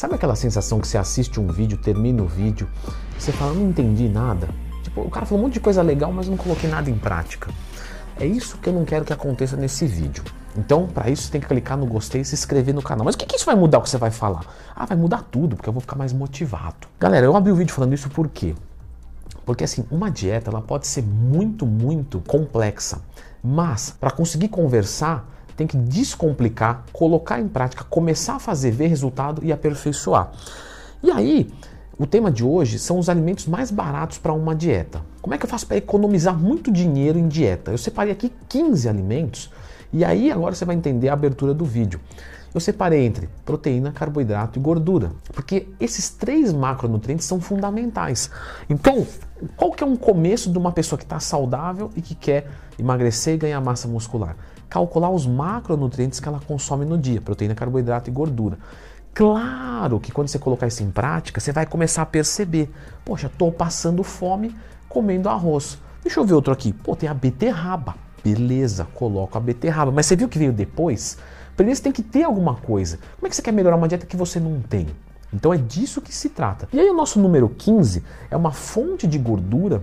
Sabe aquela sensação que você assiste um vídeo, termina o vídeo, você fala, não entendi nada? Tipo, o cara falou um monte de coisa legal, mas não coloquei nada em prática. É isso que eu não quero que aconteça nesse vídeo. Então, para isso, você tem que clicar no gostei e se inscrever no canal. Mas o que, que isso vai mudar o que você vai falar? Ah, vai mudar tudo, porque eu vou ficar mais motivado. Galera, eu abri o vídeo falando isso por quê? Porque assim, uma dieta ela pode ser muito, muito complexa, mas para conseguir conversar, tem que descomplicar, colocar em prática, começar a fazer, ver resultado e aperfeiçoar. E aí, o tema de hoje são os alimentos mais baratos para uma dieta. Como é que eu faço para economizar muito dinheiro em dieta? Eu separei aqui 15 alimentos e aí agora você vai entender a abertura do vídeo. Eu separei entre proteína, carboidrato e gordura, porque esses três macronutrientes são fundamentais. Então, qual que é um começo de uma pessoa que está saudável e que quer emagrecer e ganhar massa muscular? Calcular os macronutrientes que ela consome no dia, proteína, carboidrato e gordura. Claro que quando você colocar isso em prática, você vai começar a perceber, poxa, estou passando fome comendo arroz. Deixa eu ver outro aqui. Pô, tem a beterraba. Beleza, coloco a beterraba. Mas você viu que veio depois? Primeiro você tem que ter alguma coisa. Como é que você quer melhorar uma dieta que você não tem? Então é disso que se trata. E aí o nosso número 15 é uma fonte de gordura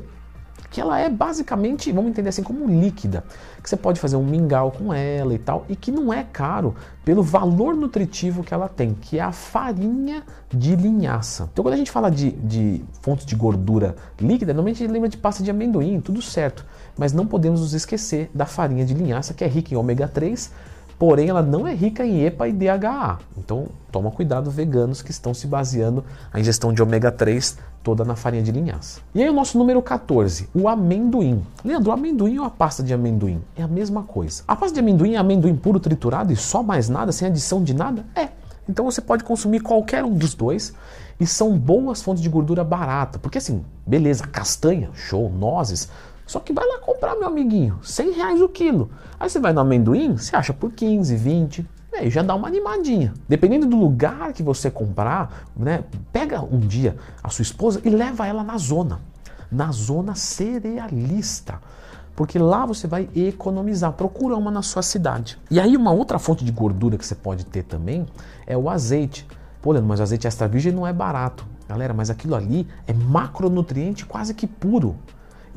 que ela é basicamente, vamos entender assim, como líquida, que você pode fazer um mingau com ela e tal, e que não é caro pelo valor nutritivo que ela tem, que é a farinha de linhaça. Então quando a gente fala de, de fontes de gordura líquida, normalmente a gente lembra de pasta de amendoim, tudo certo, mas não podemos nos esquecer da farinha de linhaça, que é rica em ômega 3, porém ela não é rica em EPA e DHA. Então toma cuidado veganos que estão se baseando a ingestão de ômega 3 toda na farinha de linhaça. E aí o nosso número 14, o amendoim. Leandro, o amendoim ou a pasta de amendoim? É a mesma coisa. A pasta de amendoim é amendoim puro triturado e só mais nada, sem adição de nada? É. Então você pode consumir qualquer um dos dois e são boas fontes de gordura barata. Porque assim, beleza, castanha, show, nozes, só que vai lá comprar, meu amiguinho, 100 reais o quilo. Aí você vai no amendoim, você acha por 15, 20, aí já dá uma animadinha. Dependendo do lugar que você comprar, né, pega um dia a sua esposa e leva ela na zona, na zona cerealista. Porque lá você vai economizar. Procura uma na sua cidade. E aí, uma outra fonte de gordura que você pode ter também é o azeite. Pô, Leandro, mas o azeite extra virgem não é barato. Galera, mas aquilo ali é macronutriente quase que puro.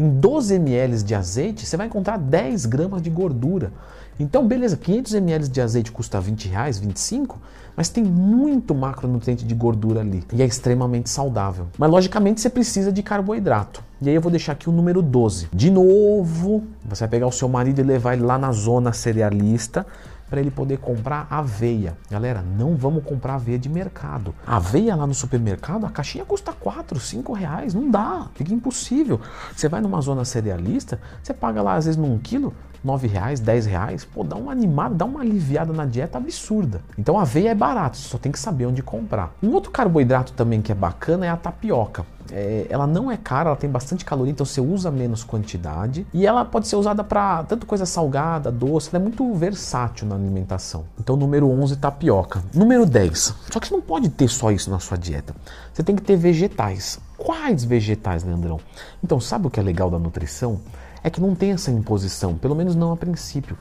Em 12 ml de azeite, você vai encontrar 10 gramas de gordura. Então, beleza, 500 ml de azeite custa 20 reais, 25, mas tem muito macronutriente de gordura ali e é extremamente saudável. Mas, logicamente, você precisa de carboidrato. E aí eu vou deixar aqui o número 12. De novo, você vai pegar o seu marido e levar ele lá na zona cerealista para ele poder comprar aveia. Galera, não vamos comprar aveia de mercado. Aveia lá no supermercado, a caixinha custa 4, 5 reais. Não dá, fica impossível. Você vai numa zona cerealista, você paga lá às vezes num quilo 9 reais, 10 reais, pô, dá uma animada, dá uma aliviada na dieta absurda. Então a aveia é barato, só tem que saber onde comprar. Um outro carboidrato também que é bacana é a tapioca. É, ela não é cara, ela tem bastante caloria, então você usa menos quantidade e ela pode ser usada para tanto coisa salgada, doce, ela é muito versátil na alimentação. Então, número 11, tapioca. Número 10. Só que você não pode ter só isso na sua dieta. Você tem que ter vegetais. Quais vegetais, Leandrão? Então, sabe o que é legal da nutrição? É que não tem essa imposição, pelo menos não a princípio.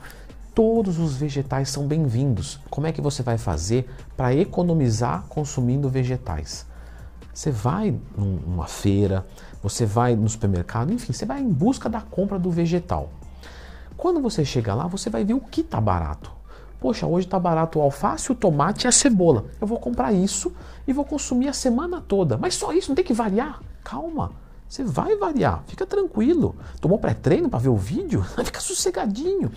Todos os vegetais são bem-vindos. Como é que você vai fazer para economizar consumindo vegetais? Você vai numa feira, você vai no supermercado, enfim, você vai em busca da compra do vegetal. Quando você chega lá, você vai ver o que está barato. Poxa, hoje está barato o alface, o tomate e a cebola. Eu vou comprar isso e vou consumir a semana toda. Mas só isso, não tem que variar? Calma. Você vai variar, fica tranquilo. Tomou pré-treino para ver o vídeo? fica sossegadinho.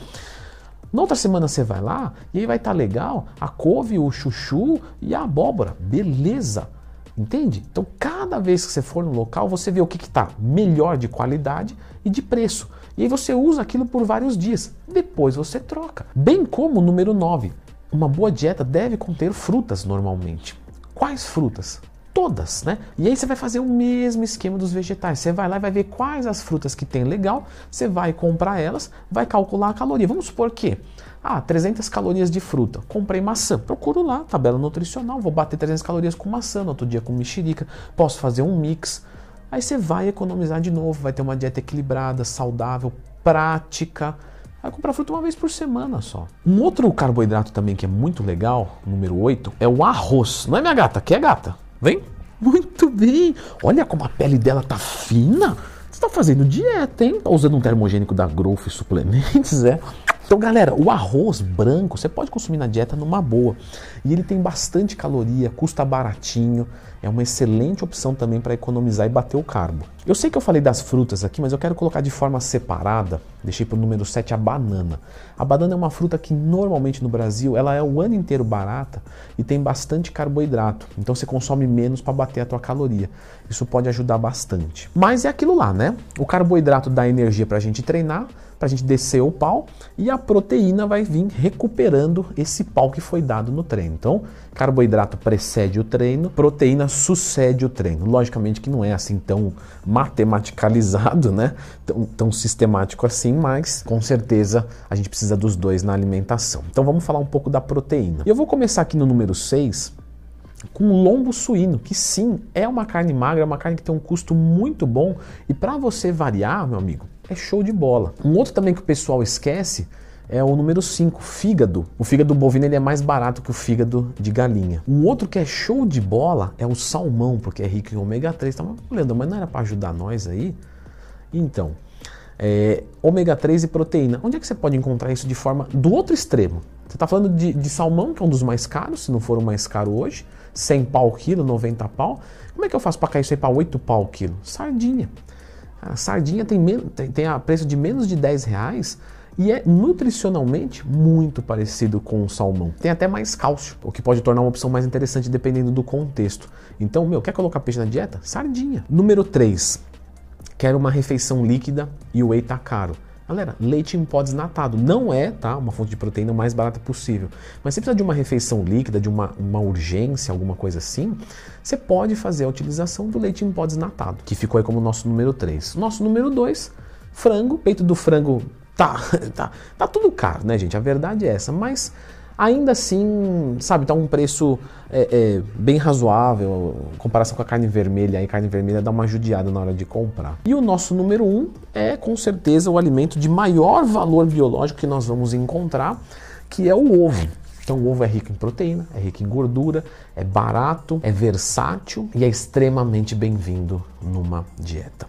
Na outra semana você vai lá e aí vai estar tá legal a couve, o chuchu e a abóbora. Beleza. Entende? Então, cada vez que você for no local, você vê o que está melhor de qualidade e de preço. E aí você usa aquilo por vários dias. Depois você troca. Bem como o número 9. Uma boa dieta deve conter frutas normalmente. Quais frutas? Todas, né? E aí você vai fazer o mesmo esquema dos vegetais. Você vai lá e vai ver quais as frutas que tem legal, você vai comprar elas, vai calcular a caloria. Vamos supor que ah, 300 calorias de fruta. Comprei maçã. Procuro lá, tabela nutricional. Vou bater 300 calorias com maçã, no outro dia com mexerica. Posso fazer um mix. Aí você vai economizar de novo, vai ter uma dieta equilibrada, saudável, prática. vai comprar fruta uma vez por semana só. Um outro carboidrato também que é muito legal, número 8, é o arroz. Não é minha gata? Quer gata? Vem? Muito bem. Olha como a pele dela tá fina. Você tá fazendo dieta, hein? Tá usando um termogênico da Growth Suplementos, é? Então, galera, o arroz branco você pode consumir na dieta numa boa. E ele tem bastante caloria, custa baratinho, é uma excelente opção também para economizar e bater o carbo. Eu sei que eu falei das frutas aqui, mas eu quero colocar de forma separada, deixei para o número 7 a banana. A banana é uma fruta que normalmente no Brasil ela é o ano inteiro barata e tem bastante carboidrato, então você consome menos para bater a tua caloria. Isso pode ajudar bastante. Mas é aquilo lá, né? O carboidrato dá energia para a gente treinar, para a gente descer o pau e a proteína vai vir recuperando esse pau que foi dado no treino. Então, carboidrato precede o treino, proteína sucede o treino. Logicamente que não é assim tão matematicalizado, né? Tão, tão sistemático assim, mas com certeza a gente precisa dos dois na alimentação. Então vamos falar um pouco da proteína. Eu vou começar aqui no número 6 com lombo suíno, que sim, é uma carne magra, é uma carne que tem um custo muito bom e para você variar, meu amigo, é show de bola. Um outro também que o pessoal esquece é o número 5, fígado. O fígado bovino ele é mais barato que o fígado de galinha. Um outro que é show de bola é o salmão, porque é rico em ômega 3. Tá, Leandro, mas não era para ajudar nós aí? Então, é, ômega 3 e proteína. Onde é que você pode encontrar isso de forma do outro extremo? Você está falando de, de, salmão, que é um dos mais caros, se não for o mais caro hoje, 100 pau o quilo, 90 pau. Como é que eu faço para cair isso aí para 8 pau o quilo? Sardinha. A sardinha tem, tem, tem a preço de menos de 10 reais e é nutricionalmente muito parecido com o salmão. Tem até mais cálcio, o que pode tornar uma opção mais interessante dependendo do contexto. Então, meu, quer colocar peixe na dieta? Sardinha. Número 3. Quero uma refeição líquida e o whey tá caro. Galera, leite em pó desnatado não é tá, uma fonte de proteína mais barata possível. Mas se precisa de uma refeição líquida, de uma, uma urgência, alguma coisa assim, você pode fazer a utilização do leite em pó desnatado, que ficou aí como nosso número 3. Nosso número 2, frango, peito do frango tá, tá, tá tudo caro, né, gente? A verdade é essa, mas ainda assim, sabe, tá um preço é, é, bem razoável em comparação com a carne vermelha. Aí carne vermelha dá uma judiada na hora de comprar. E o nosso número um é com certeza o alimento de maior valor biológico que nós vamos encontrar, que é o ovo. Então o ovo é rico em proteína, é rico em gordura, é barato, é versátil e é extremamente bem-vindo numa dieta.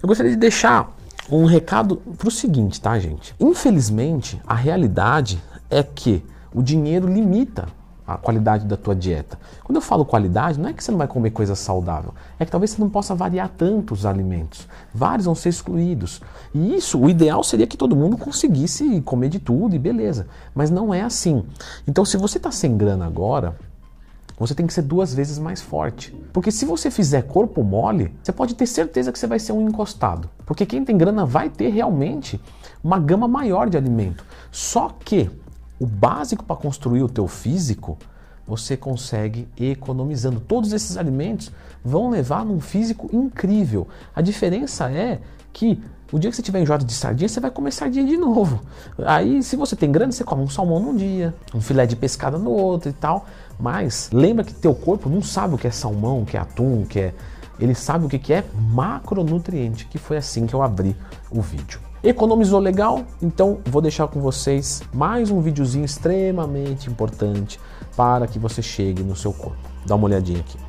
Eu gostaria de deixar um recado para o seguinte, tá, gente? Infelizmente, a realidade é que o dinheiro limita a qualidade da tua dieta. Quando eu falo qualidade, não é que você não vai comer coisa saudável, é que talvez você não possa variar tanto os alimentos. Vários vão ser excluídos. E isso, o ideal seria que todo mundo conseguisse comer de tudo e beleza. Mas não é assim. Então, se você está sem grana agora, você tem que ser duas vezes mais forte. Porque se você fizer corpo mole, você pode ter certeza que você vai ser um encostado. Porque quem tem grana vai ter realmente uma gama maior de alimento. Só que o básico para construir o teu físico, você consegue economizando. Todos esses alimentos vão levar num físico incrível. A diferença é que o dia que você tiver enjoado de sardinha, você vai comer sardinha de novo. Aí, se você tem grana, você come um salmão num dia, um filé de pescada no outro e tal. Mas lembra que teu corpo não sabe o que é salmão, o que é atum, o que é. Ele sabe o que é macronutriente, que foi assim que eu abri o vídeo. Economizou legal? Então vou deixar com vocês mais um videozinho extremamente importante para que você chegue no seu corpo. Dá uma olhadinha aqui.